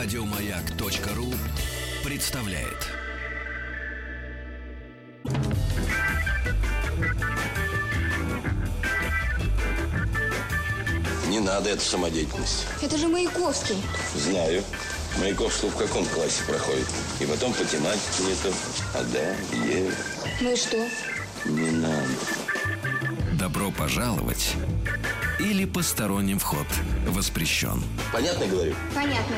Радиомаяк.ру представляет. Не надо эту самодеятельность. Это же Маяковский. Знаю. Маяковский в каком классе проходит? И потом по тематике это. А да, Е. Ну и что? Не надо. Добро пожаловать или посторонним вход воспрещен. Понятно говорю? Понятно.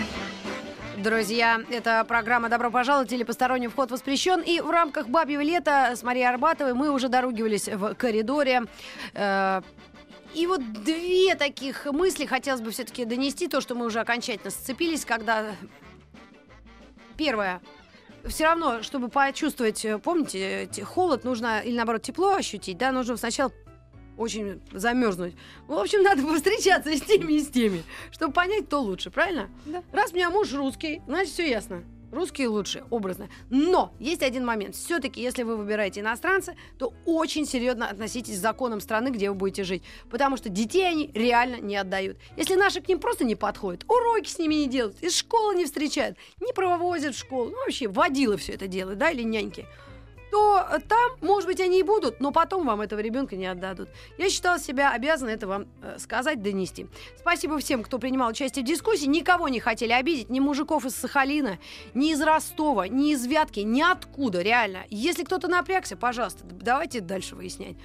Друзья, это программа «Добро пожаловать» или «Посторонний вход воспрещен». И в рамках «Бабьего лета» с Марией Арбатовой мы уже доругивались в коридоре. Э, И вот две таких мысли хотелось бы все-таки донести, то, что мы уже окончательно сцепились, когда... Первое. Все равно, чтобы почувствовать, э, помните, те- холод нужно, или наоборот тепло ощутить, да, нужно сначала очень замерзнуть. В общем, надо повстречаться с теми и с теми, чтобы понять, кто лучше, правильно? Да. Раз у меня муж русский, значит, все ясно. Русские лучше, образно. Но есть один момент. Все-таки, если вы выбираете иностранца, то очень серьезно относитесь к законам страны, где вы будете жить. Потому что детей они реально не отдают. Если наши к ним просто не подходят, уроки с ними не делают, из школы не встречают, не провозят в школу, ну вообще водилы все это делают, да, или няньки то э, там, может быть, они и будут, но потом вам этого ребенка не отдадут. Я считала себя обязана это вам э, сказать, донести. Спасибо всем, кто принимал участие в дискуссии. Никого не хотели обидеть, ни мужиков из Сахалина, ни из Ростова, ни из Вятки, ниоткуда, реально. Если кто-то напрягся, пожалуйста, давайте дальше выяснять.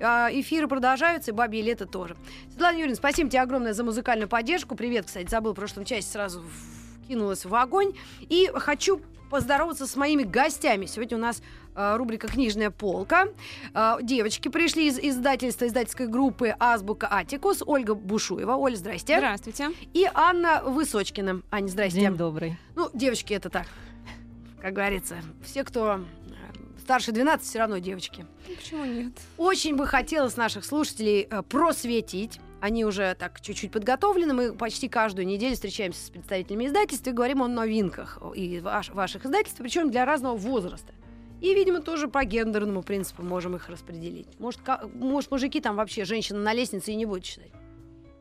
А, Эфиры продолжаются, и бабье лето тоже. Светлана Юрьевна, спасибо тебе огромное за музыкальную поддержку. Привет, кстати, забыл в прошлом части сразу кинулась в огонь. И хочу поздороваться с моими гостями. Сегодня у нас рубрика «Книжная полка». Э, девочки пришли из издательства, издательской группы «Азбука Атикус». Ольга Бушуева. Оля, здрасте. Здравствуйте. И Анна Высочкина. Аня, здрасте. День добрый. Ну, девочки, это так, как говорится. Все, кто э, старше 12, все равно девочки. Почему нет? Очень бы хотелось наших слушателей э, просветить. Они уже так чуть-чуть подготовлены. Мы почти каждую неделю встречаемся с представителями издательств и говорим о новинках и ваш- ваших издательств, причем для разного возраста. И, видимо, тоже по гендерному принципу можем их распределить. Может, может мужики там вообще женщина на лестнице и не будут читать.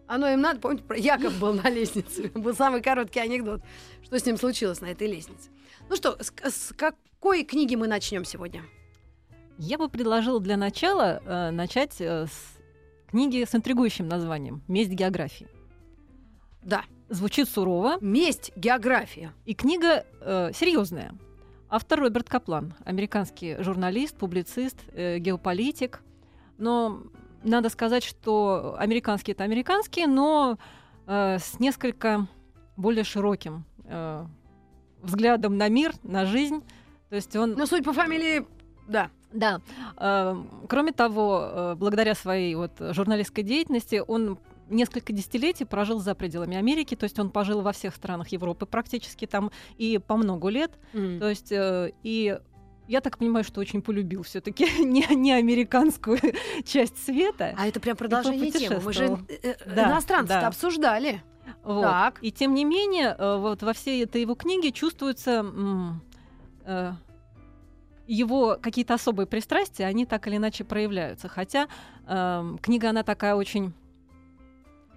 Оно им надо, помните, про Яков был на лестнице. Был самый короткий анекдот. Что с ним случилось на этой лестнице? Ну что, с, с какой книги мы начнем сегодня? Я бы предложила для начала э, начать э, с книги с интригующим названием «Месть географии». Да. Звучит сурово, Месть, география. и книга э, серьезная. Автор Роберт Каплан, американский журналист, публицист, э, геополитик. Но надо сказать, что американские это американские, но э, с несколько более широким э, взглядом на мир, на жизнь. То есть он Ну, судя по фамилии, да. Да. Э, Кроме того, э, благодаря своей вот журналистской деятельности, он несколько десятилетий прожил за пределами Америки, то есть он пожил во всех странах Европы практически там и по много лет. То есть э, и я так понимаю, что очень полюбил все-таки не, не американскую часть света. А это прям продолжение темы. Мы же э, э, Да, иностранцев да. обсуждали. Вот. Так. И тем не менее, э, вот во всей этой его книге чувствуются э, его какие-то особые пристрастия, они так или иначе проявляются. Хотя эм, книга, она такая очень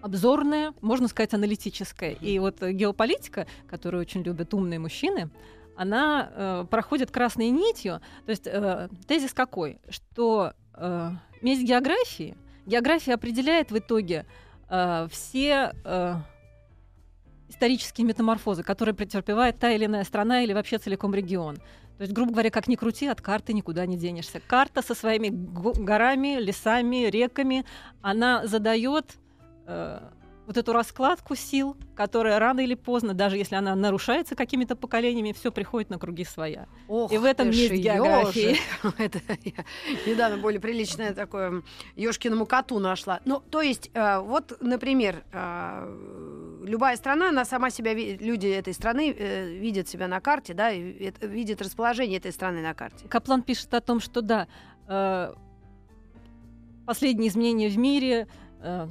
обзорная, можно сказать, аналитическая. И вот геополитика, которую очень любят умные мужчины, она э, проходит красной нитью. То есть э, тезис какой? Что э, месть географии, география определяет в итоге э, все э, исторические метаморфозы, которые претерпевает та или иная страна или вообще целиком регион. То есть, грубо говоря, как ни крути, от карты никуда не денешься. Карта со своими го- горами, лесами, реками, она задает э, вот эту раскладку сил, которая рано или поздно, даже если она нарушается какими-то поколениями, все приходит на круги своя. Ох И в этом есть география. ёжик. Это я недавно более приличное такое ёшкиному коту нашла. Ну, то есть, э, вот, например, э, любая страна, она сама себя, люди этой страны э, видят себя на карте, да, и это- видят расположение этой страны на карте. Каплан пишет о том, что да, э, последние изменения в мире, э,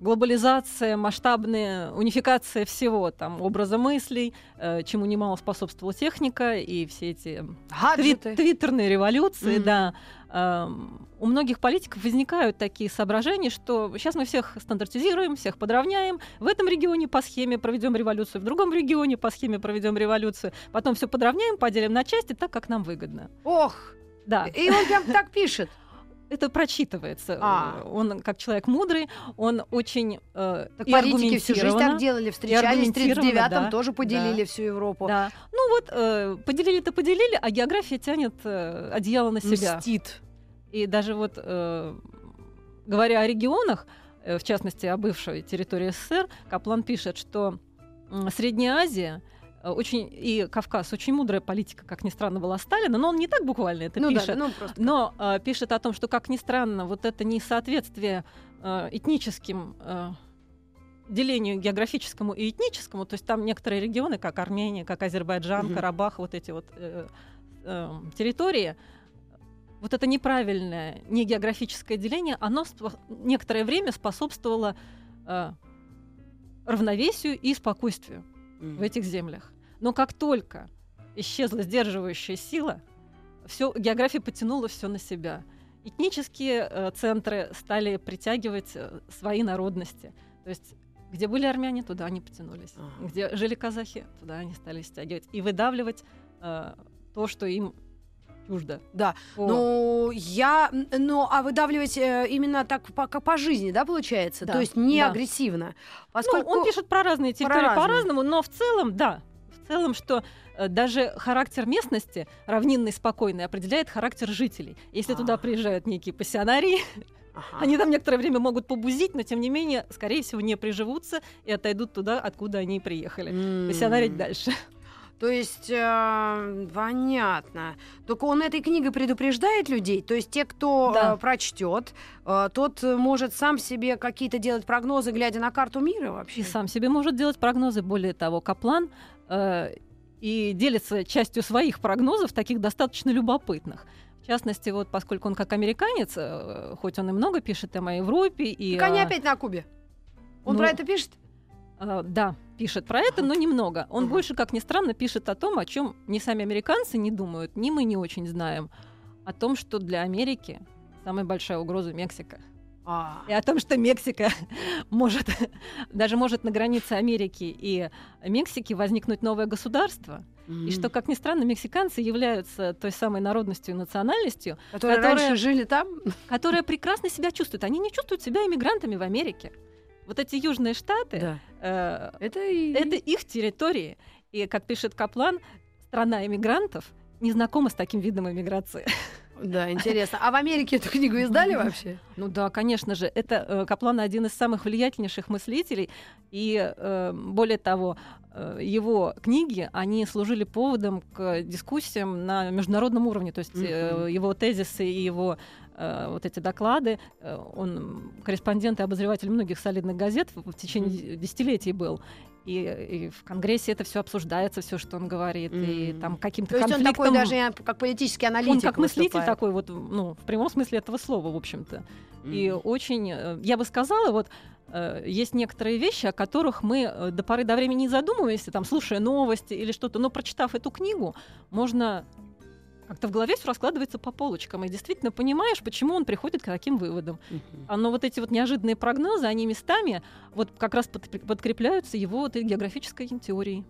глобализация, масштабная унификация всего, там, образа мыслей, э, чему немало способствовала техника и все эти Гаджеты. твит- твиттерные революции, Мгм. да. Эм, у многих политиков возникают такие соображения, что сейчас мы всех стандартизируем, всех подравняем. В этом регионе по схеме проведем революцию, в другом регионе по схеме проведем революцию. Потом все подравняем, поделим на части так, как нам выгодно. Ох, Да, и он прям так пишет. Это прочитывается. А. Он как человек мудрый, он очень э, Так и политики всю жизнь так делали, встречались в аргументированно, 39-м, да, тоже поделили да. всю Европу. Да. Ну вот, э, поделили-то поделили, а география тянет э, одеяло на себя. Мстит. И даже вот э, говоря о регионах, э, в частности о бывшей территории СССР, Каплан пишет, что м, Средняя Азия э, очень, и Кавказ очень мудрая политика, как ни странно, была Сталина, но он не так буквально это Ну да, пишет. ну просто. Но э, пишет о том, что, как ни странно, вот это несоответствие э, этническим э, делению географическому и этническому, то есть там некоторые регионы, как Армения, как Азербайджан, Мгм. Карабах, вот эти вот э, э, территории, вот это неправильное, не географическое деление, оно некоторое время способствовало э, равновесию и спокойствию в этих землях. Но как только исчезла сдерживающая сила, все, география потянула все на себя. Этнические э, центры стали притягивать э, свои народности. То есть где были армяне, туда они потянулись. Ага. Где жили казахи, туда они стали стягивать. И выдавливать э, то, что им чуждо. Да. По- Ну, я... Ну, а выдавливать э, именно так по, как по жизни, да, получается? Да, То есть не да. агрессивно. Ну, Поскольку... он пишет про разные территории по-разному, но в целом, да, целом, что э, даже характер местности, равнинный, спокойный, определяет характер жителей. Если туда приезжают некие пассионарии, Ага. они там некоторое время могут побузить, но тем не менее, скорее всего, не приживутся и отойдут туда, откуда они приехали. М. Пассионарить дальше. То есть, э, понятно. Только он этой книгой предупреждает людей. То есть те, кто Да. э, прочтет, э, тот может сам себе какие-то делать прогнозы, глядя на карту мира вообще. И сам себе может делать прогнозы. Более того, Каплан и делится частью своих прогнозов, таких достаточно любопытных. В частности, вот поскольку он как американец, э, хоть он и много пишет о Европе и Так они опять на Кубе. Он ну, про это пишет? э, да, пишет про это, но немного. Он Ага. больше, как ни странно, пишет о том, о чем ни сами американцы не думают, ни мы не очень знаем, о том, что для Америки самая большая угроза Мексика. А. И о том, что Мексика может, даже может на границе Америки и Мексики возникнуть новое государство. И что, как ни странно, мексиканцы являются той самой народностью и национальностью, Которые которая- раньше жили там? которая прекрасно себя чувствует. Они не чувствуют себя иммигрантами в Америке. Вот эти южные штаты, э, Это и... это их территории. И, как пишет Каплан, страна иммигрантов не знакома с таким видом иммиграции. Да, интересно. А в Америке эту книгу издали вообще? Ну да, конечно же. Это э, Каплан один из самых влиятельнейших мыслителей. И э, более того, э, его книги, они служили поводом к дискуссиям на международном уровне. То есть Мгм. его тезисы и его вот эти доклады, он корреспондент и обозреватель многих солидных газет в, в течение десятилетий был. И, и в Конгрессе это все обсуждается, все, что он говорит, и Мгм. там каким-то То есть он такой даже как политический аналитик он как мыслитель выступает. такой вот, ну, в прямом смысле этого слова, в общем-то. И Мгм. очень, э, я бы сказала, вот э, есть некоторые вещи, о которых мы э, до поры до времени не задумываемся, там, слушая новости или что-то, но прочитав эту книгу, можно как-то в голове все раскладывается по полочкам, и действительно понимаешь, почему он приходит к таким выводам. А, Но вот эти вот неожиданные прогнозы, они местами вот как раз под- подкрепляются его вот географической теорией.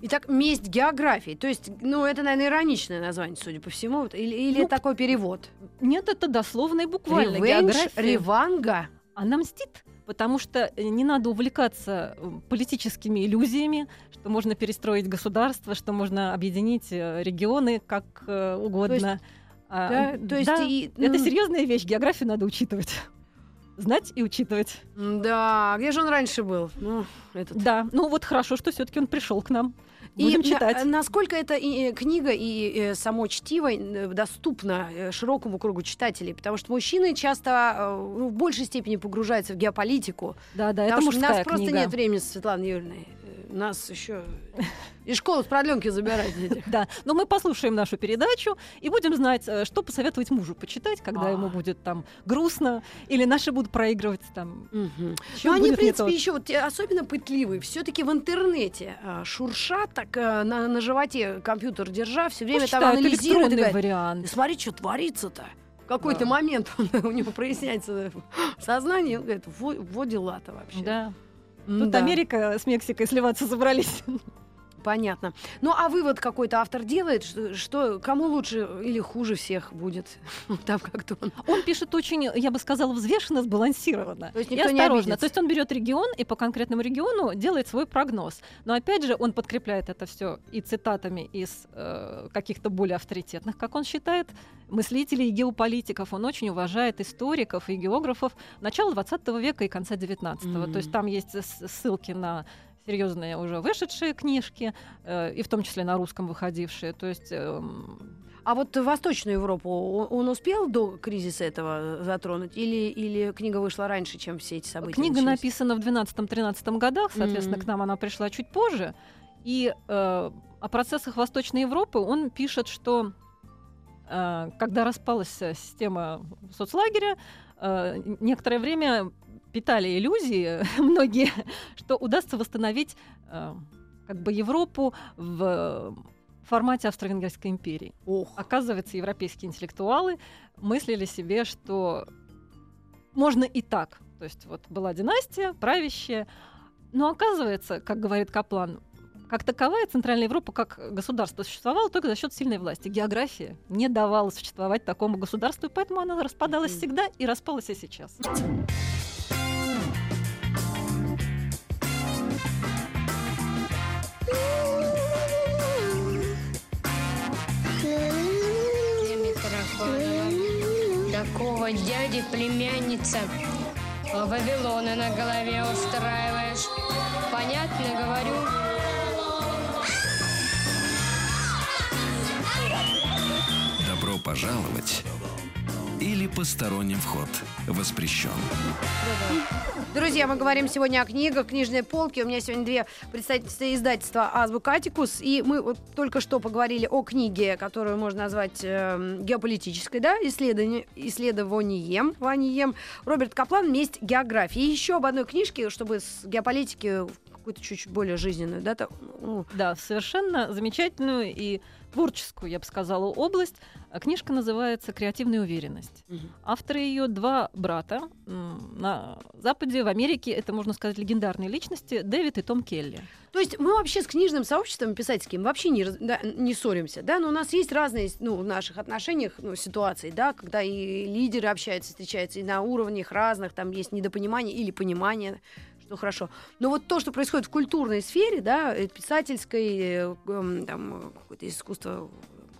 Итак, месть географии. То есть, ну, это, наверное, ироничное название, судя по всему. Вот, Или, или Ну, это такой перевод? Нет, это дословно и буквально. Ревенж, география. реванга. она мстит, потому что э, не надо увлекаться политическими иллюзиями, что можно перестроить государство, что можно объединить э, регионы как э, угодно. А, Да, то есть да, и, это м, серьезная вещь, географию надо учитывать. Знать и учитывать. Да, где же он раньше был? Ну, этот. Да, ну вот хорошо, что все-таки он пришел к нам. И Будем на- читать. насколько эта и, э, книга и э, само чтиво э, доступно широкому кругу читателей? Потому что мужчины часто ну, в большей степени погружаются в геополитику. Да, да, это потому что у нас просто книга. нет времени с Светланой Юрьевной. У нас еще Из школы с продленки забирать этих. Да, но мы послушаем нашу передачу и будем знать, э, что посоветовать мужу почитать, когда А. ему будет там грустно, или наши будут проигрывать там. Ну, они, в принципе, еще особенно пытливые. Все-таки в интернете а, шуршат так а, на, животе компьютер держа, все время там и говорит, вариант. «Ты смотри, что творится-то. В какой-то Да. момент у него проясняется сознание, и он говорит, во, во дела-то вообще. Да. Тут да. Америка с Мексикой сливаться собрались. Понятно. Ну, а вывод какой-то автор делает, что, что кому лучше или хуже всех будет? Там как-то он... Он пишет очень, я бы сказала, взвешенно, сбалансированно. То есть и никто не осторожно. обидится. То есть он берет регион и по конкретному региону делает свой прогноз. Но опять же, он подкрепляет это все и цитатами из э, каких-то более авторитетных, как он считает, мыслителей и геополитиков. Он очень уважает историков и географов начала 20 века и конца 19 Мгм. То есть там есть ссылки на серьезные уже вышедшие книжки, э, и в том числе на русском выходившие. То есть эм, А вот Восточную Европу он, успел до кризиса этого затронуть? Или, или книга вышла раньше, чем все эти события Книга начались? написана в 12-13 годах, соответственно, Мгм. к нам она пришла чуть позже. И э, о процессах Восточной Европы он пишет, что э, когда распалась э, система соцлагеря, э, некоторое время питали иллюзии многие, что удастся восстановить э, как бы Европу в формате Австро-Венгерской империи. Ох. Оказывается, европейские интеллектуалы мыслили себе, что можно и так. То есть вот была династия, правящая. Но оказывается, как говорит Каплан, как таковая Центральная Европа как государство существовала только за счет сильной власти. География не давала существовать такому государству, и поэтому она распадалась всегда и распалась и сейчас. Такого дяди племянница Вавилона на голове устраиваешь. Понятно говорю? Добро пожаловать или посторонним вход воспрещен. Друзья, мы говорим сегодня о книгах, книжной полке. У меня сегодня две представительства издательства «Азбука Атикус». И мы вот только что поговорили о книге, которую можно назвать эм, геополитической, да, исследование, исследованием, ванием. Роберт Каплан «Месть географии». И еще об одной книжке, чтобы с геополитики какую-то чуть-чуть более жизненную, да, так, ну, Да, совершенно замечательную и творческую, я бы сказала, область. А Книжка называется «Креативная уверенность». Мгм. Авторы ее два брата. На Западе, в Америке, это, можно сказать, легендарные личности Дэвид и Том Келли. То есть мы вообще с книжным сообществом писательским вообще не, да, не ссоримся, да, но у нас есть разные, ну, в наших отношениях ну, ситуации, да, когда и лидеры общаются, встречаются, и на уровнях разных, там есть недопонимание или понимание, что хорошо. Но вот то, что происходит в культурной сфере, да, э, писательской, э, эм, там, э, какое-то искусство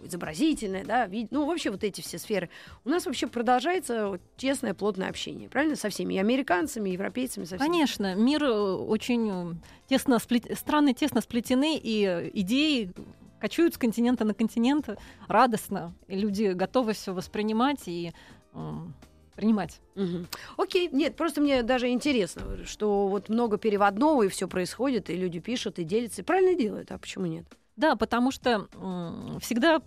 изобразительное, да, ну, вообще вот эти все сферы. У нас вообще продолжается вот честное, плотное общение, правильно, со всеми, и американцами, и европейцами, со всеми. Конечно, мир очень тесно сплет... страны тесно сплетены, и идеи кочуют с континента на континент радостно, и люди готовы все воспринимать и э, принимать. Мгм. Окей, нет, просто мне даже интересно, что вот много переводного и все происходит, и люди пишут и делятся, и правильно делают, а почему нет? Да, потому что всегда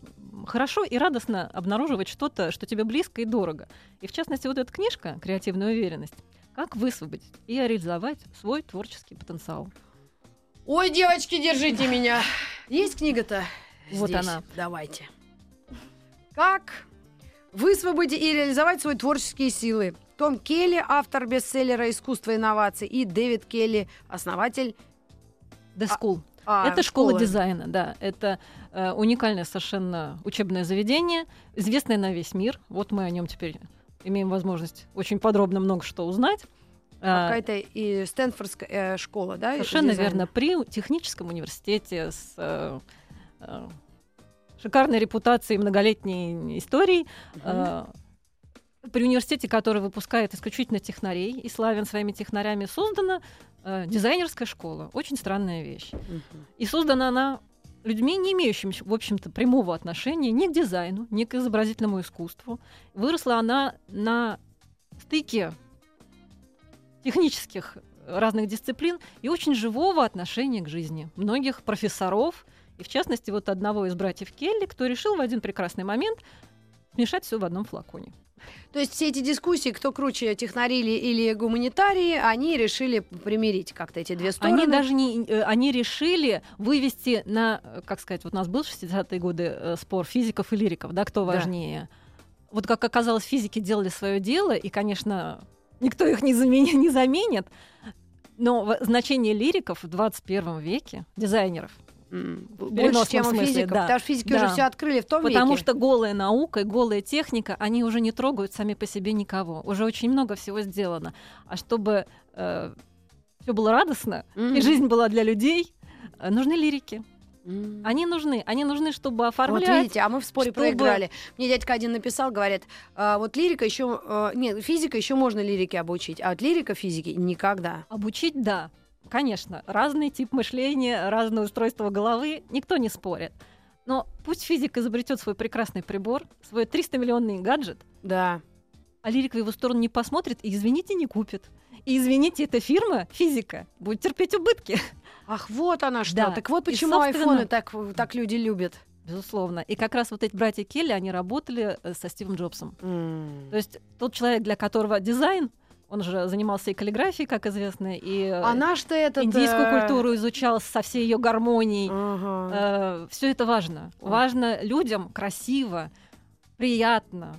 хорошо и радостно обнаруживать что-то, что тебе близко и дорого. И в частности, вот эта книжка «Креативная уверенность» как высвободить и реализовать свой творческий потенциал. Ой, девочки, держите меня. Есть книга-то? Вот Здесь. она. Давайте. Как высвободить и реализовать свои творческие силы? Том Келли, автор бестселлера «Искусство инноваций», и Дэвид Келли, основатель The School. а, это школа школы. дизайна, да. Это э, уникальное совершенно учебное заведение, известное на весь мир. Вот мы о нем теперь имеем возможность очень подробно много что узнать. А, Какая-то и Стэнфордская э, школа, да? Совершенно верно. При техническом университете с э, э, шикарной репутацией, многолетней историей, э, при университете, который выпускает исключительно технарей и славен своими технарями, создана э, дизайнерская школа. Очень странная вещь. Мгм. И создана она людьми, не имеющими, в общем-то, прямого отношения ни к дизайну, ни к изобразительному искусству. Выросла она на стыке технических разных дисциплин и очень живого отношения к жизни многих профессоров, и в частности вот одного из братьев Келли, кто решил в один прекрасный момент смешать все в одном флаконе. То есть все эти дискуссии, кто круче, технарили или гуманитарии, они решили примирить как-то эти две стороны. Они даже не, э, они решили вывести на, э, как сказать, вот у нас был в 60-е годы э, спор физиков и лириков, да, кто Да. важнее. Вот как оказалось, физики делали свое дело, и, конечно, никто их не, заменя- не заменит. Но значение лириков в 21 веке, дизайнеров, Больше, чем у смысле, физиков. да. Потому что физики Да. уже все открыли в том Потому веке. что голая наука и голая техника, они уже не трогают сами по себе никого. Уже очень много всего сделано. А чтобы все было радостно, Мгм. и жизнь была для людей, э, нужны лирики. М. Они нужны. Они нужны, чтобы Вот оформлять. видите, а мы в споре чтобы- проиграли. Мне дядька один написал, говорит, «А, вот лирика еще, э, нет, физика еще можно лирике обучить, а вот лирика физики никогда. Обучить, да. Конечно, разный тип мышления, разное устройство головы, никто не спорит. Но пусть физик изобретет свой прекрасный прибор, свой 300-миллионный гаджет, Да. а лирик в его сторону не посмотрит и, извините, не купит. И, извините, эта фирма, физика, будет терпеть убытки. Ах, вот она что. Да. Так вот И, почему собственно- айфоны так, так люди любят. Безусловно. И как раз вот эти братья Келли, они работали э, со Стивом Джобсом. М. То есть тот человек, для которого дизайн, он же занимался и каллиграфией, как известно, и э, А наш-то этот... индийскую э, культуру изучал со всей ее гармонией. ага. все это важно. Важно людям красиво, приятно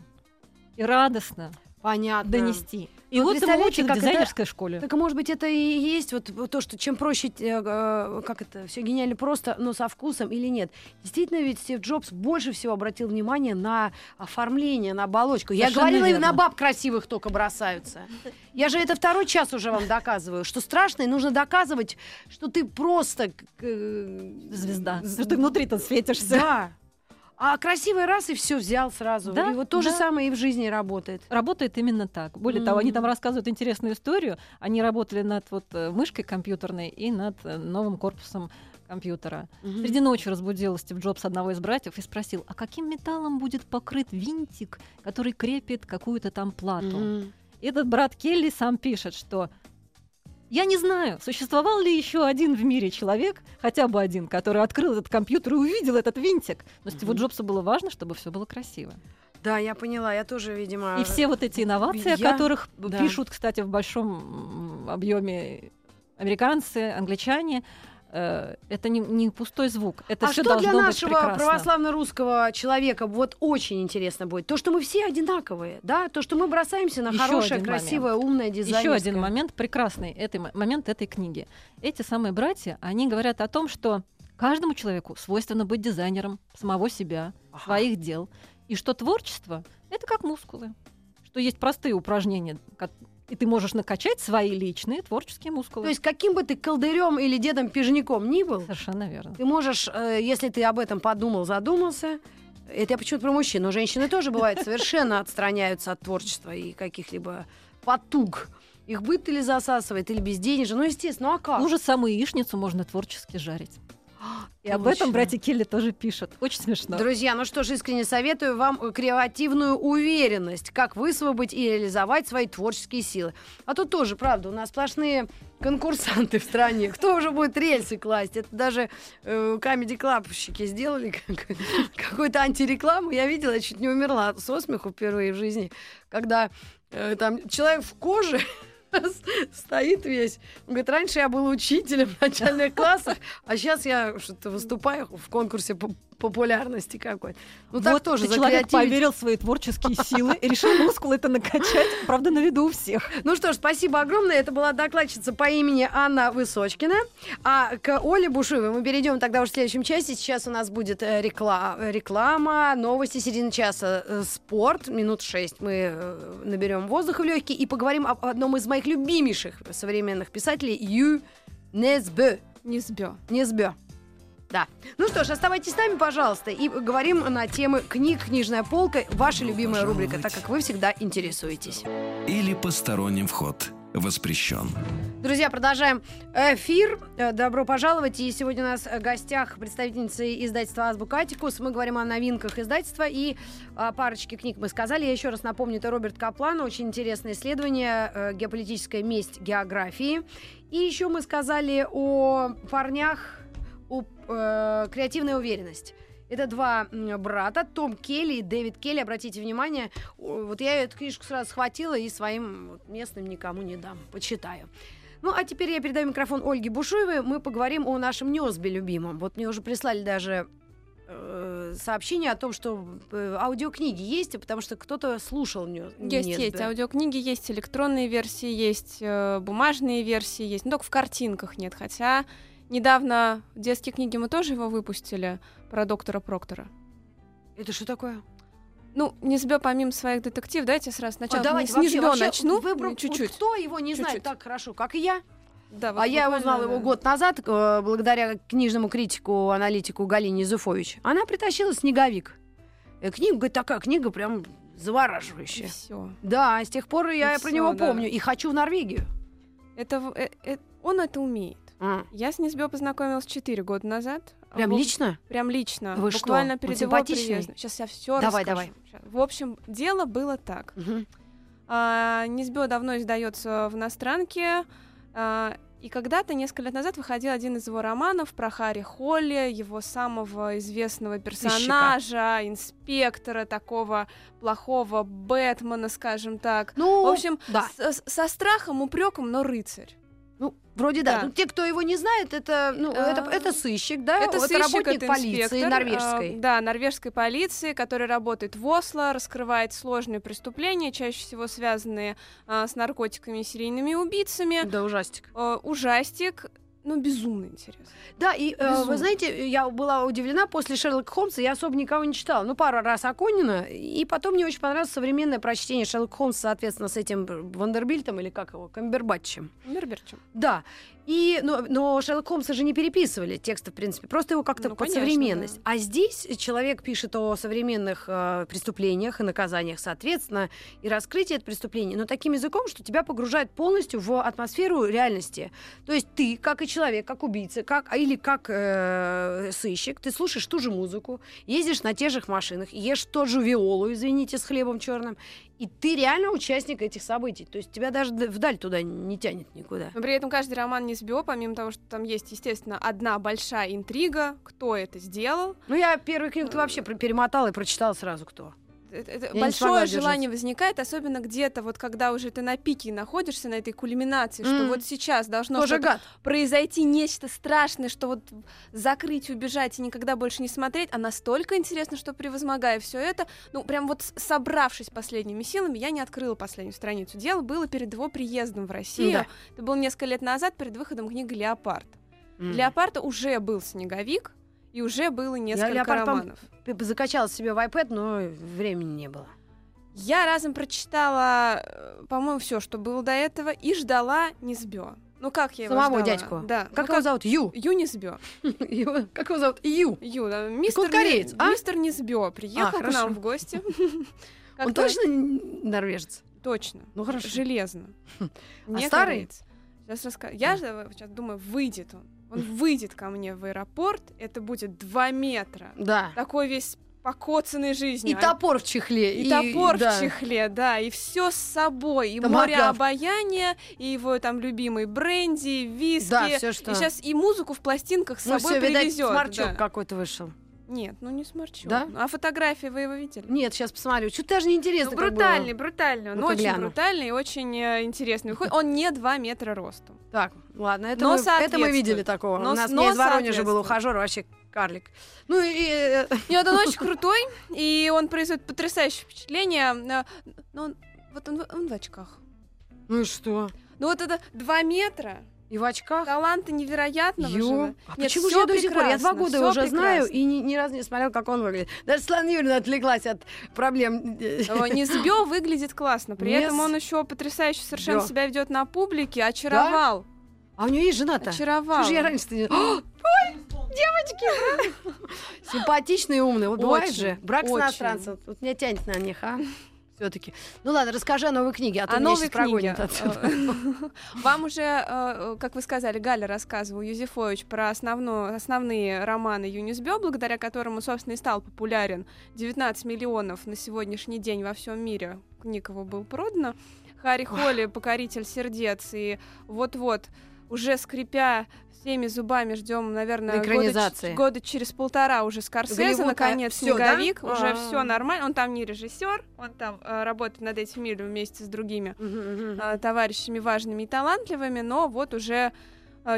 и радостно Понятно. донести. И Ну, вот его учат в как это- дизайнерской школе. Так, может быть, это и есть вот вот то, что чем проще, э, э, как это, все гениально просто, но со вкусом или нет. Действительно, ведь Стив Джобс больше всего обратил внимание на оформление, на оболочку. Я говорила, и верно. на баб красивых только бросаются. Я же это второй час уже вам доказываю, что страшно, и нужно доказывать, что ты просто... э, Звезда. Что ты внутри-то светишься. Да. А красивый раз и все взял сразу. Да, и вот то же да. самое и в жизни работает. Работает именно так. Более того, они там рассказывают интересную историю. Они работали над вот э, мышкой компьютерной и над э, новым корпусом компьютера. Среди ночи разбудил Стив Джобс одного из братьев и спросил, а каким металлом будет покрыт винтик, который крепит какую-то там плату? И Этот брат Келли сам пишет, что я не знаю, существовал ли еще один в мире человек, хотя бы один, который открыл этот компьютер и увидел этот винтик. Но Стиву Мгм. Джобсу было важно, чтобы все было красиво. Да, я поняла, я тоже, видимо... И все вот эти инновации, я- о которых да. пишут, кстати, в большом объеме американцы, англичане, это не, не пустой звук. Это а что для нашего православно-русского человека вот очень интересно будет? То, что мы все одинаковые, да? То, что мы бросаемся на Ещё хорошее, красивое, умное, дизайнерское. Еще один момент прекрасный, этой, мо- момент этой книги. Эти самые братья, они говорят о том, что каждому человеку свойственно быть дизайнером самого себя, Ага. своих дел, и что творчество — это как мускулы, что есть простые упражнения, и ты можешь накачать свои личные творческие мускулы. То есть каким бы ты колдырем или дедом пижняком ни был, Совершенно верно. ты можешь, э, если ты об этом подумал, задумался, это я почему-то про мужчин, но женщины тоже бывает совершенно отстраняются от творчества и каких-либо потуг. Их быт или засасывает, или безденежье. Ну, естественно, ну а как? Ту же самую яичницу можно творчески жарить. И об этом братья Келли тоже пишут. Очень смешно. Друзья, ну что ж, искренне советую вам креативную уверенность, как высвободить и реализовать свои творческие силы. А тут тоже, правда, у нас сплошные конкурсанты в стране. Кто уже будет рельсы класть? Это даже э, Comedy Clubщики сделали как- какую-то антирекламу. Я видела, я чуть не умерла со смеху впервые в жизни, когда э, там человек в коже стоит весь. Он говорит, раньше я был учителем в начальных классах, а сейчас я что-то выступаю в конкурсе по популярности какой. Ну так вот тоже человек поверил в свои творческие силы и решил мускулы это накачать, правда, на виду у всех. Ну что ж, спасибо огромное. Это была докладчица по имени Анна Высочкина. А к Оле Бушуевой мы перейдем тогда уже в следующем части. Сейчас у нас будет э, рекла- э, реклама, новости середины часа, э, спорт. Минут шесть мы э, наберем воздуха в легкие и поговорим об одном из моих любимейших современных писателей Ю Несбе. Не сбё. Несбе. Да. Ну что ж, оставайтесь с нами, пожалуйста, и говорим на темы книг, книжная полка, ваша любимая рубрика, так как вы всегда интересуетесь. Или посторонним вход воспрещен. Друзья, продолжаем эфир. Э, Добро пожаловать. И сегодня у нас в гостях представительница издательства «Азбука Атикус». Мы говорим о новинках издательства и о парочке книг мы сказали. Я еще раз напомню, это Роберт Каплан. Очень интересное исследование э, «Геополитическая месть географии». И еще мы сказали о парнях, э, креативной уверенность. Это два брата, Том Келли и Дэвид Келли. Обратите внимание, вот я эту книжку сразу схватила и своим местным никому не дам. Почитаю. Ну, а теперь я передаю микрофон Ольге Бушуевой. Мы поговорим о нашем Нёсбе любимом. Вот мне уже прислали даже э, сообщение о том, что э, аудиокниги есть, потому что кто-то слушал Нёс- Есть, Несбе. есть. Аудиокниги есть, электронные версии есть, э, бумажные версии есть. Но только в картинках нет. Хотя недавно в детские книги мы тоже его выпустили про доктора Проктора. Это что такое? Ну, Низбё, помимо своих детектив, давайте сразу А сначала давайте с Низбё начну. выбрал- ну, вот чуть-чуть. кто его не знает Чуть-чуть. так хорошо, как и я? Да, вот а я узнала его да. год назад, э, благодаря книжному критику, аналитику Галине Зуфович. Она притащила «Снеговик». Э, Книга, говорит, такая книга прям И завораживающая. всё. Да, с тех пор я И про всё, него да. помню. И хочу в Норвегию. Это, э, э, он это умеет. А, Я с Низбё познакомилась 4 года назад. Прям В- лично? Прям лично. Вы что, буквально он перед его симпатичный? приездом. Сейчас я все Давай, расскажу. Щас. В общем, дело было так. Мгм. А, Низбё давно издается в иностранке. а, и когда-то, несколько лет назад, выходил один из его романов про Харри Холли, его самого известного персонажа, инспектора, такого плохого Бэтмена, скажем так. Ну, В общем, да. с- со страхом, упреком, но рыцарь. Вроде да. Да. Ну, те, кто его не знает, это, ну, А, это, это сыщик, да? Это сыщик, работник это полиции норвежской. а, да, норвежской полиции, который работает в Осло, раскрывает сложные преступления, чаще всего связанные а, с наркотиками и серийными убийцами. Да, ужастик. А, ужастик, ну, безумно интересно. Да, и э, Безумно. вы знаете, я была удивлена, после Шерлока Холмса я особо никого не читала. Ну, пару раз Акунина, и потом мне очень понравилось современное прочтение Шерлока Холмса, соответственно, с этим Вандербильтом, или как его, Камбербатчем. Мерберчем. Да. И, но, но Шерлок Холмса же не переписывали тексты, в принципе, просто его как-то Ну, под конечно, современность. да. А здесь человек пишет о современных э, преступлениях и наказаниях, соответственно, и раскрытие это преступление, но таким языком, что тебя погружает полностью в атмосферу реальности. То есть ты, как и человек, как убийца, как, а, или как э, сыщик, ты слушаешь ту же музыку, ездишь на тех же машинах, ешь тот же виолу, извините, с хлебом черным, и ты реально участник этих событий. То есть тебя даже вдаль туда не тянет никуда. Но при этом каждый роман Низбё, помимо того, что там есть, естественно, одна большая интрига, кто это сделал, Ну, я первую книгу вообще про- перемотала и прочитала сразу, кто. Это- большое желание возникает, особенно где-то вот когда уже ты на пике находишься, на этой кульминации, что Мгм. вот сейчас должно произойти нечто страшное, что вот закрыть, убежать и никогда больше не смотреть, а настолько интересно, что превозмогая все это, ну прям вот собравшись последними силами, я не открыла последнюю страницу. Дело было перед его приездом в Россию. Да. Это было несколько лет назад перед выходом книги «Леопард». М. «Леопарда» уже был снеговик, и уже было несколько по-моему, романов. Закачала себе в iPad, но времени не было. Я разом прочитала, э, по-моему, все, что было до этого, и ждала Низбё. Ну как я его Самого ждала? дядьку. Да. Как ну, его зовут? Ю. Ю Низбё. Как его зовут? Ю. Ю, да, мистер, кореец, а? мистер Низбё приехал к хорошо. нам в гости. Он точно норвежец? Точно. Ну, хорошо. Железно. А Не старый? Сейчас расскажу. Я же сейчас думаю, выйдет он. Он выйдет ко мне в аэропорт, это будет 2 метра. Да. Такой весь покоцанный жизнью. И топор в чехле. И топор да. в чехле, да, и все с собой, и Томагавк. море обаяния, и его там любимый бренди, виски. Да, все что. И сейчас и музыку в пластинках с ну, собой все, видать, привезет. сморчок да. какой-то вышел. Нет, ну не сморчок. Да? А фотографии вы его видели? Нет, сейчас посмотрю. Что-то даже неинтересно. Ну, брутальный, было. брутальный. Он Ну-ка очень гляну. брутальный и очень э, интересный. Он не 2 метра ростом. Так, ладно, это, Но мы, это мы видели такого. Но У нас но мне из Воронежа был ухажер, вообще карлик. Ну и... э, Нет, он очень крутой, и он производит потрясающее впечатление. э, Но он, вот он, в- он в очках. Ну и что? Ну вот это 2 метра, И в очках? таланта невероятного Ё. же. А Нет, почему же я до сих пор? Я два года уже знаю прекрасно. и ни, ни разу не смотрела, как он выглядит. Даже Светлана Юрьевна отвлеклась от проблем. Низбё выглядит классно. При этом он еще потрясающе совершенно себя ведет на публике. Очаровал. А у нее есть жена-то? Очаровал. Что я раньше не... Ой, девочки! Симпатичные и умные. Вот бывает же. Брак с иностранцем. Вот меня тянет на них, а? Все-таки. Ну ладно, расскажи о новой книге, а то О меня новой книге. Вам уже, э, как вы сказали, Галя рассказывал Юзефович про основную, основные романы Юнисбё, благодаря которому, собственно, и стал популярен. 19 миллионов на сегодняшний день во всем мире книг его был продано. Харри Холли, «Покоритель сердец», и вот-вот, уже скрипя всеми зубами ждем, наверное, года, Экранизации. ч- года через полтора уже Скорсезе, Голливуд, наконец, всё, да? «Снеговик», уже А. все нормально. Он там не режиссер, он там э, работает над этим фильмом вместе с другими э, товарищами важными и талантливыми, но вот уже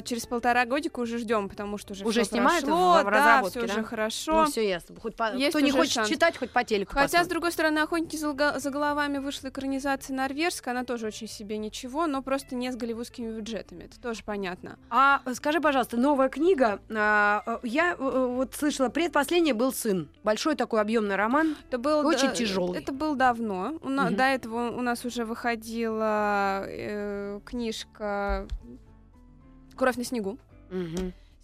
через полтора годика уже ждем, потому что уже, Уже всё снимают прошло, в- в да, всё да? уже Ну, хорошо. все ясно. Хоть по- Есть Кто не хочет шанс. читать, хоть по телеку Хотя, с посмотрит. другой стороны, «Охотники за, головами» вышла экранизация норвежская, она тоже очень себе ничего, но просто не с голливудскими бюджетами, это тоже понятно. А скажи, пожалуйста, новая книга. а, э, я э, вот слышала, предпоследний был сын. Большой такой объемный роман. Это был Очень да- тяжелый. Это был давно. У на- Мгм. До этого у нас уже выходила э, книжка «Кровь на снегу».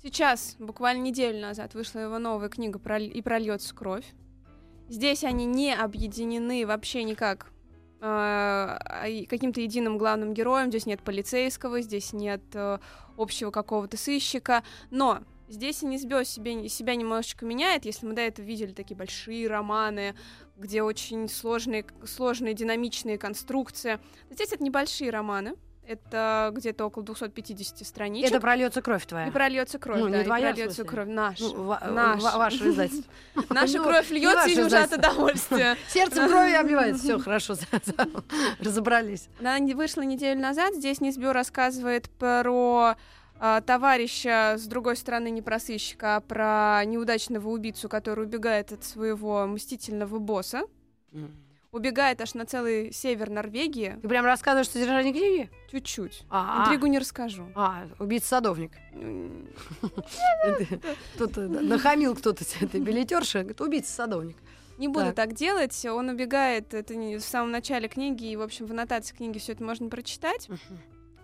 Сейчас, буквально неделю назад, вышла его новая книга «Проль- «И прольется кровь». Здесь они не объединены вообще никак э, а и каким-то единым главным героем. Здесь нет полицейского, здесь нет э, общего какого-то сыщика. Но здесь Инисбё себе, себя немножечко меняет. Если мы до этого видели такие большие романы, где очень сложные, сложные динамичные конструкции, здесь это небольшие романы. Это где-то около 250 страничек. Это прольется кровь твоя. И прольется кровь, Ну, да, не и твоя, в прольется кровь. Наш. Ну, ва- Наш. ва- ваше издательство. Наша Ну, кровь льется и уже от удовольствия. Сердцем крови обливается. Все, хорошо, разобрались. Она вышла неделю назад. Здесь Низбю рассказывает про а, товарища, с другой стороны, не про сыщика, а про неудачного убийцу, который убегает от своего мстительного босса. Убегает аж на целый север Норвегии. Ты прям рассказываешь содержание книги? Чуть-чуть. А, Интригу не расскажу. А, убийца-садовник. Тут э, нахамил кто-то этой билетерши, говорит, убийца-садовник. Не буду Так. так. делать. Он убегает, это не в самом начале книги, и, в общем, в аннотации книги все это можно прочитать.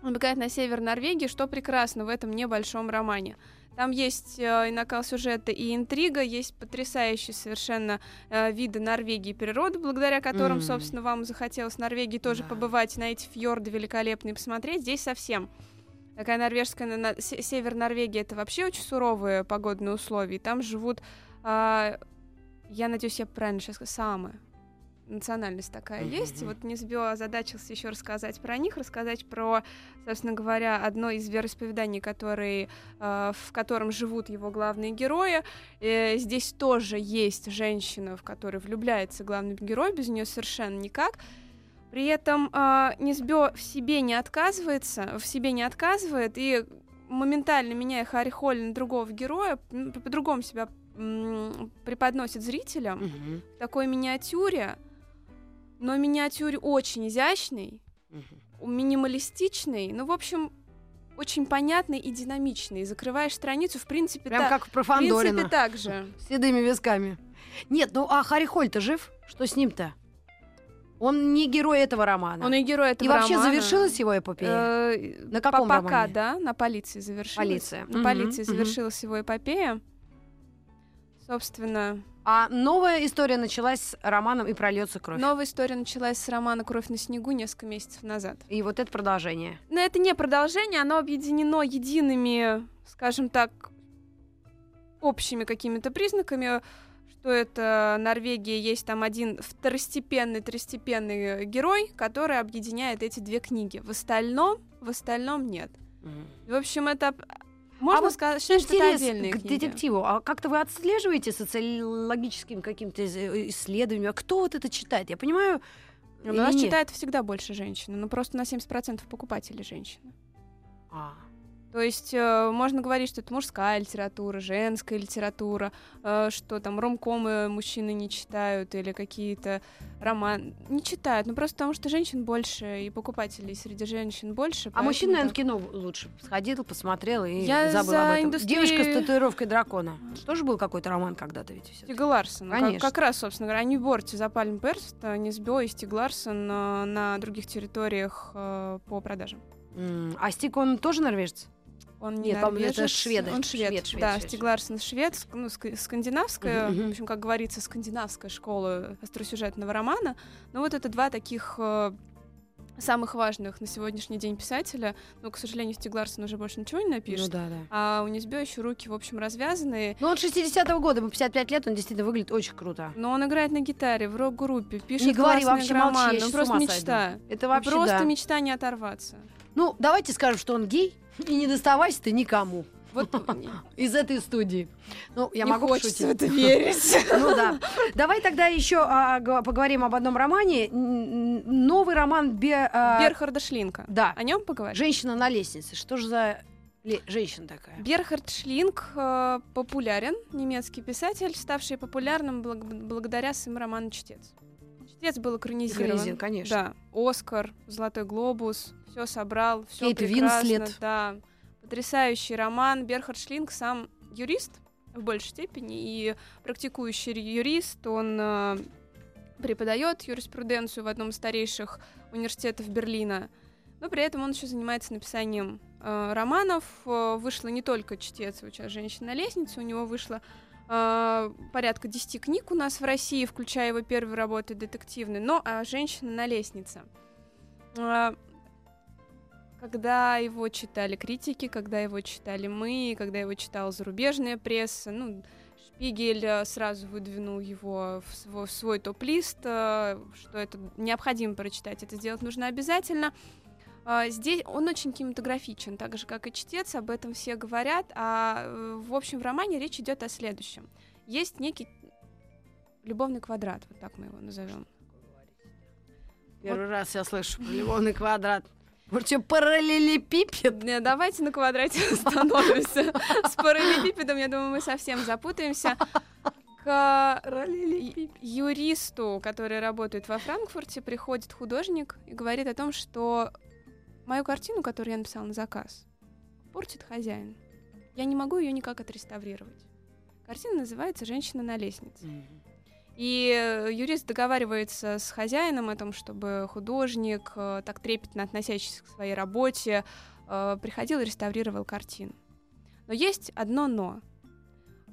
Он убегает на север Норвегии, что прекрасно в этом небольшом романе. Там есть э, и накал сюжета, и интрига, есть потрясающие совершенно э, виды Норвегии и природы, благодаря которым, М. собственно, вам захотелось в Норвегии тоже Да. побывать, на эти фьорды великолепные посмотреть. Здесь совсем. Такая норвежская, на- на- се- север Норвегии, это вообще очень суровые погодные условия. И там живут, а, я надеюсь, я правильно сейчас сказала, самы. Национальность такая Мгм, есть. И вот Низбё озадачился еще рассказать про них, рассказать про, собственно говоря, одно из вероисповеданий, который, э, в котором живут его главные герои. Э, здесь тоже есть женщина, в которой влюбляется главный герой, без нее совершенно никак. При этом э, Низбё в себе не отказывается, в себе не отказывает, и моментально меняя Харри Холли на другого героя, по-другому себя преподносит зрителям Мгм, в такой миниатюре, но миниатюре очень изящный, мгм. минималистичный, ну, в общем, очень понятный и динамичный. Закрываешь страницу, в принципе, Прям та- как про в принципе, так же. С седыми висками. Нет, ну а Харри Холь-то жив? Что с ним-то? Он не герой этого романа. Он и герой этого И вообще романа. завершилась его эпопея? Э, На каком по- Пока, романе? да, на полиции завершилась. Полиция. На полиции завершилась его эпопея. Собственно, А новая история началась с романом «И прольется кровь». новая история началась с романа «Кровь на снегу» несколько месяцев назад. И вот это продолжение. Но это не продолжение, оно объединено едиными, скажем так, общими какими-то признаками, что это Норвегия, есть там один второстепенный, трестепенный герой, который объединяет эти две книги. В остальном, в остальном нет. В общем, это можно А вот сказать, что это Интерес отдельные к книги. детективу. А как-то вы отслеживаете социологическим каким-то э, исследованием? А кто вот это читает? Я понимаю, У или нас нет? читает всегда больше женщин, но просто на 70% покупателей женщины. А, То есть э, можно говорить, что это мужская литература, женская литература, э, что там ромкомы мужчины не читают или какие-то романы не читают, ну просто потому что женщин больше и покупателей среди женщин больше. А мужчин, поэтому наверное, в кино лучше. Сходил, посмотрел и Я забыл за об этом. индустрией- Девушка с татуировкой дракона. Тоже был какой-то роман когда-то ведь? всё-таки? Стиг Ларсон. Как, Конечно. как раз, собственно говоря, они в борте за Пальм Перст, Низбё и Стиг Ларсон э, на других территориях э, по продажам. А Стик, он тоже норвежец? Он не Нет, по-моему, это норвежец, шведы. Он швед. Швед, швед, да, швед, Стиг швед, ну, ск- скандинавская, Мгм, мгм. в общем, как говорится, скандинавская школа остросюжетного романа. Но вот это два таких э, самых важных на сегодняшний день писателя. Но, к сожалению, Стиг Ларсон уже больше ничего не Ну напишет. да, да. А у Низбё еще руки, в общем, развязанные. Ну, он 60-го года, ему 55 лет, он действительно выглядит очень круто. Но он играет на гитаре, в рок-группе, пишет Не говори, вообще молчи, романы. я Ну, просто мечта. сойду. Это вообще, просто да. мечта не оторваться. Ну, давайте скажем, что он гей, и не доставайся ты никому Вот из этой студии. Ну, я не могу хочется в это верить. Ну да. Давай тогда еще а, поговорим об одном романе. Новый роман Бе... а, Берхарда Шлинка. Да. О нем поговорим. «Женщина на лестнице». Что же за ле- женщина такая? Берхард Шлинг э, популярен, немецкий писатель, ставший популярным благ- благодаря своему роману «Чтец». «Чтец» был экранизирован. Экранизирован, конечно. Да, Оскар, Золотой глобус, все собрал, все прекрасно. Винслет. Да, потрясающий роман. Берхард Шлинг сам юрист в большей степени и практикующий ри- юрист. Он э, преподает юриспруденцию в одном из старейших университетов Берлина. Но при этом он еще занимается написанием э, романов. Э, вышло не только «Чтец», вот сейчас «Женщина на лестнице», у него вышло э, порядка 10 книг у нас в России, включая его первые работы детективные, но а «Женщина на лестнице». Э, когда его читали критики, когда его читали мы, когда его читала зарубежная пресса, ну, Шпигель э, сразу выдвинул его в свой, в свой топ-лист, э, что это необходимо прочитать, это сделать нужно обязательно. А, Здесь он очень кинематографичен, так же, как и чтец, об этом все говорят. А э, в общем, в романе речь идет о следующем. Есть некий любовный квадрат, вот так мы его назовем. Первый раз я слышу про любовный квадрат. Может, что, параллелепипед? Не, Давайте на квадрате остановимся. С параллелепипедом, я думаю, мы совсем запутаемся. К юристу, который работает во Франкфурте, приходит художник и говорит о том, что мою картину, которую я написала на заказ, портит хозяин. Я не могу ее никак отреставрировать. Картина называется «Женщина на лестнице». И э, юрист договаривается с хозяином о том, чтобы художник, э, так трепетно относящийся к своей работе, э, приходил и реставрировал картину. Но есть одно но.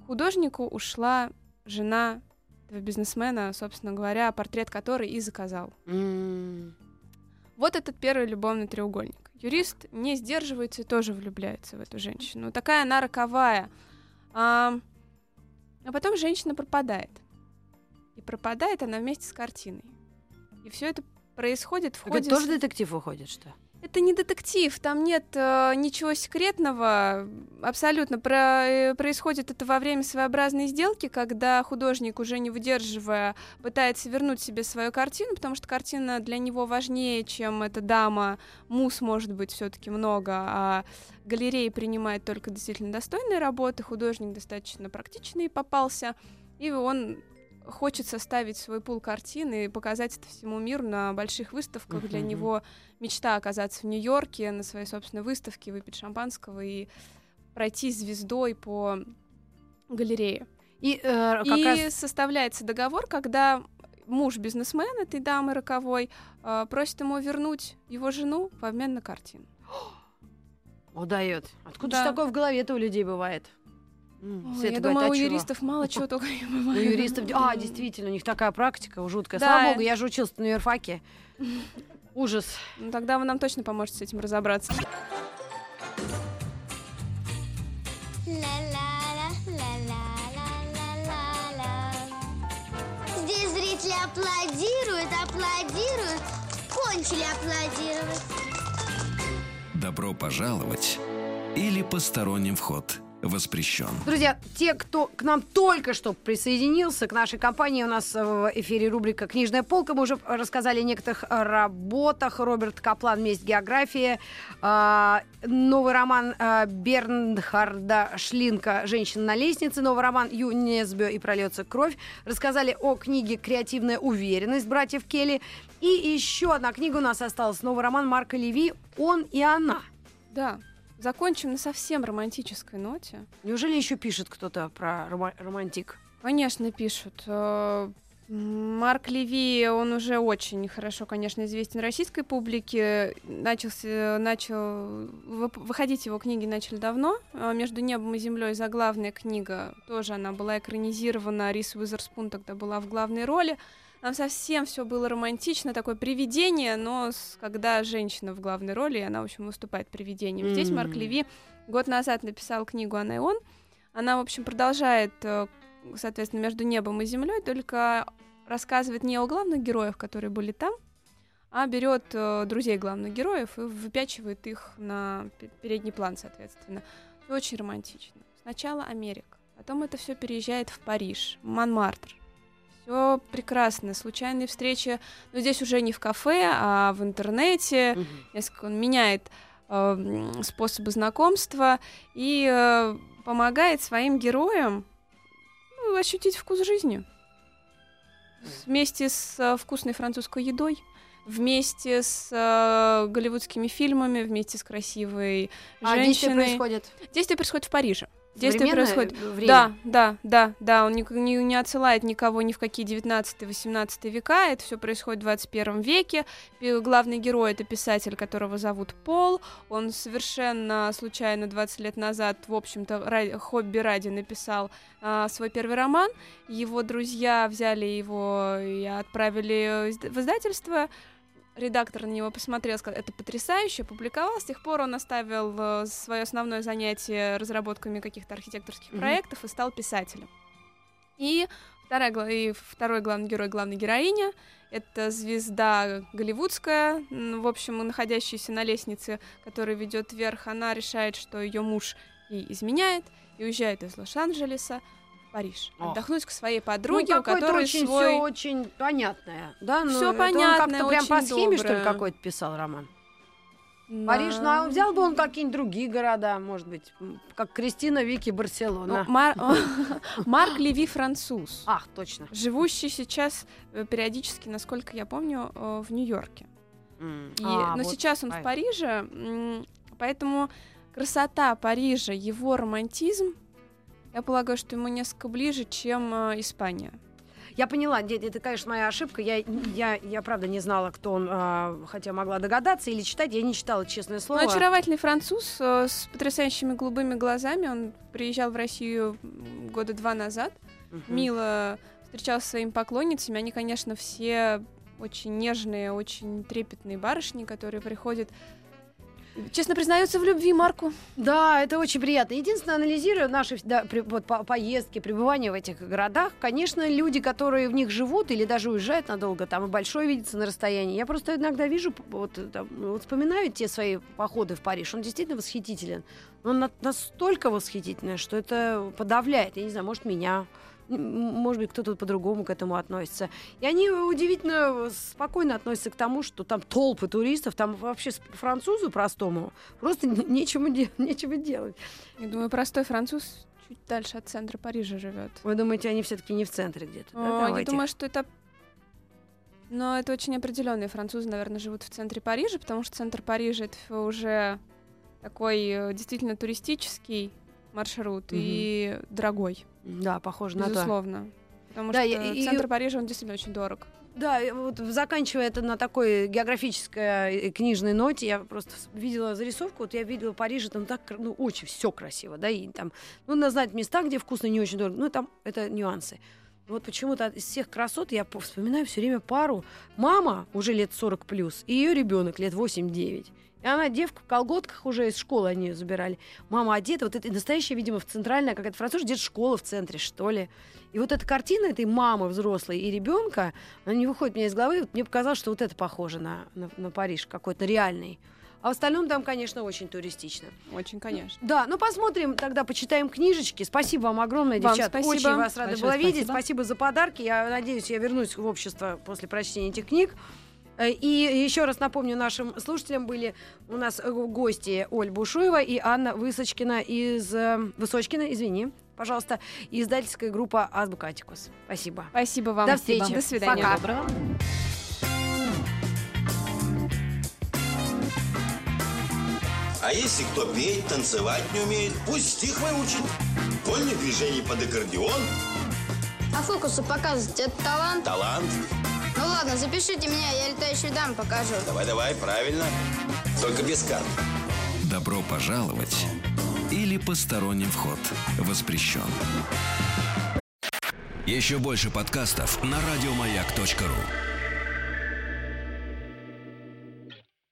Художнику ушла жена этого бизнесмена, собственно говоря, портрет которой и заказал. М. Вот этот первый любовный треугольник. Юрист не сдерживается и тоже влюбляется в эту женщину. Такая она роковая. А, а потом женщина пропадает. И пропадает она вместе с картиной. И все это происходит в ходе... это тоже детектив выходит, что? Это не детектив, там нет э, ничего секретного. Абсолютно. Про- э, происходит это во время своеобразной сделки, когда художник, уже не выдерживая, пытается вернуть себе свою картину, потому что картина для него важнее, чем эта дама. Мус может быть все-таки много, а галерея принимает только действительно достойные работы. Художник достаточно практичный попался, и он хочет составить свой пул картин и показать это всему миру на больших выставках. Для Мгм. него мечта оказаться в Нью-Йорке на своей собственной выставке, выпить шампанского и пройти звездой по галерее. И э, как и раз составляется договор, когда муж бизнесмен этой дамы роковой э, просит ему вернуть его жену в обмен на картину. удает. Откуда Да. же такое в голове-то у людей бывает? М, Ой, я говорит, думаю, «А у чего?» юристов мало чего только не У бывает. юристов... А, действительно, у них такая практика жуткая. Да. Слава богу, я же учился на юрфаке. Ужас. Ну, тогда вы нам точно поможете с этим разобраться. Здесь зрители аплодируют, аплодируют, кончили аплодировать. Добро пожаловать или посторонним вход воспрещен. Друзья, те, кто к нам только что присоединился, к нашей компании, у нас в эфире рубрика «Книжная полка». Мы уже рассказали о некоторых работах. Роберт Каплан «Месть географии», э, новый роман э, Бернхарда Шлинка «Женщина на лестнице», новый роман Ю Несбё и «Прольется кровь». Рассказали о книге «Креативная уверенность» братьев Келли. И еще одна книга у нас осталась. Новый роман Марка Леви «Он и она». Да, закончим на совсем романтической ноте. Неужели еще пишет кто-то про рома- романтик? Конечно, пишут. Э, Марк Леви, он уже очень хорошо, конечно, известен российской публике. Начался, начал выходить его книги начали давно. А «Между небом и землей» заглавная книга тоже она была экранизирована. Рис Уизерспун тогда была в главной роли. Там совсем все было романтично, такое привидение, но с, когда женщина в главной роли, она, в общем, выступает привидением. Mm-hmm. Здесь Марк Леви год назад написал книгу «Она и он». Она, в общем, продолжает э, соответственно, между небом и землей, только рассказывает не о главных героях, которые были там, а берет э, друзей главных героев и выпячивает их на передний план, соответственно. Все очень романтично. Сначала Америка, потом это все переезжает в Париж, Монмартр. Все прекрасно. Случайные встречи, но здесь уже не в кафе, а в интернете. Угу. Несколько он меняет э, способы знакомства и э, помогает своим героям ну, ощутить вкус жизни. Вместе с э, вкусной французской едой, вместе с э, голливудскими фильмами, вместе с красивой а женщиной. А действие происходит? Действие происходит в Париже. Действие происходит. Время? Да, да, да, да. Он не, не, не отсылает никого ни в какие 19-18 века. Это все происходит в 21 веке. Главный герой это писатель, которого зовут Пол. Он совершенно случайно 20 лет назад, в общем-то, ради, хобби ради написал а, свой первый роман. Его друзья взяли его и отправили в издательство редактор на него посмотрел, сказал, это потрясающе, публиковал. С тех пор он оставил э, свое основное занятие разработками каких-то архитекторских mm-hmm. проектов и стал писателем. И, вторая, и второй главный герой, главная героиня, это звезда голливудская, в общем, находящаяся на лестнице, которая ведет вверх. Она решает, что ее муж ей изменяет и уезжает из Лос-Анджелеса Париж. Ох. Отдохнуть к своей подруге, ну, у которой очень, свой... все очень понятное, да? Ну, все понятное, он как-то прям по схеме, доброе. что ли, какой-то писал роман? Да. Париж, ну а взял бы он какие-нибудь другие города, может быть, как Кристина, Вики, Барселона. Ну, Мар... Марк Леви француз. Ах, точно. Живущий сейчас э, периодически, насколько я помню, э, в Нью-Йорке. Mm. И... А, Но вот сейчас он в Париже, поэтому красота Парижа, его романтизм я полагаю, что ему несколько ближе, чем э, Испания. Я поняла, это, конечно, моя ошибка. Я, я, я правда не знала, кто он, э, хотя могла догадаться или читать. Я не читала, честное слово. Ну, очаровательный француз э, с потрясающими голубыми глазами. Он приезжал в Россию года два назад. Угу. Мило встречался со своими поклонницами. Они, конечно, все очень нежные, очень трепетные барышни, которые приходят Честно признаются в любви Марку. Да, это очень приятно. Единственное, анализируя наши да, при, вот, по, поездки, пребывание в этих городах, конечно, люди, которые в них живут или даже уезжают надолго, там и большой видится на расстоянии. Я просто иногда вижу, вот, там, вот вспоминаю те свои походы в Париж. Он действительно восхитителен. Он на, настолько восхитительный, что это подавляет. Я не знаю, может, меня может быть, кто-то по-другому к этому относится. И они удивительно спокойно относятся к тому, что там толпы туристов, там вообще французу простому просто нечему, де- нечего делать. Я думаю, простой француз чуть дальше от центра Парижа живет. Вы думаете, они все-таки не в центре где-то? О, да? Я думаю, что это но это очень определенные французы, наверное, живут в центре Парижа, потому что центр Парижа это уже такой э, действительно туристический маршрут угу. и дорогой. Да, похоже на то. Безусловно. Потому да, что и, центр и... Парижа, он действительно очень дорог. Да, вот заканчивая это на такой географической книжной ноте, я просто видела зарисовку, вот я видела Париж, там так, ну, очень все красиво, да, и там, ну, надо знать места, где вкусно, не очень дорого, ну, там это нюансы. Вот почему-то из всех красот я вспоминаю все время пару. Мама уже лет 40 плюс, и ее ребенок лет 8-9. И она девка в колготках уже из школы они ее забирали. Мама одета, вот это настоящая, видимо, в центральная какая-то француз, где-то школа в центре, что ли. И вот эта картина этой мамы взрослой и ребенка, она не выходит у меня из головы. Мне показалось, что вот это похоже на, на, на Париж, какой-то реальный. А в остальном там, конечно, очень туристично. Очень, конечно. Да, ну посмотрим, тогда почитаем книжечки. Спасибо вам огромное, вам девчата. Спасибо. Очень вас рада Большое была видеть. Спасибо за подарки. Я надеюсь, я вернусь в общество после прочтения этих книг. Э, и еще раз напомню нашим слушателям, были у нас гости Оль Бушуева и Анна Высочкина из... Э, Высочкина, извини, пожалуйста, издательская группа Азбука Атикус. Спасибо. Спасибо вам. До встречи. До свидания. Пока. Доброго. А если кто петь, танцевать не умеет, пусть стих выучит. Вольных движений под аккордеон – А фокусы показывать это талант? Талант? Ну ладно, запишите меня, я летающий дам покажу. Давай, давай, правильно. Только без карт. Добро пожаловать или посторонним вход воспрещен. Еще больше подкастов на радиомаяк.ру.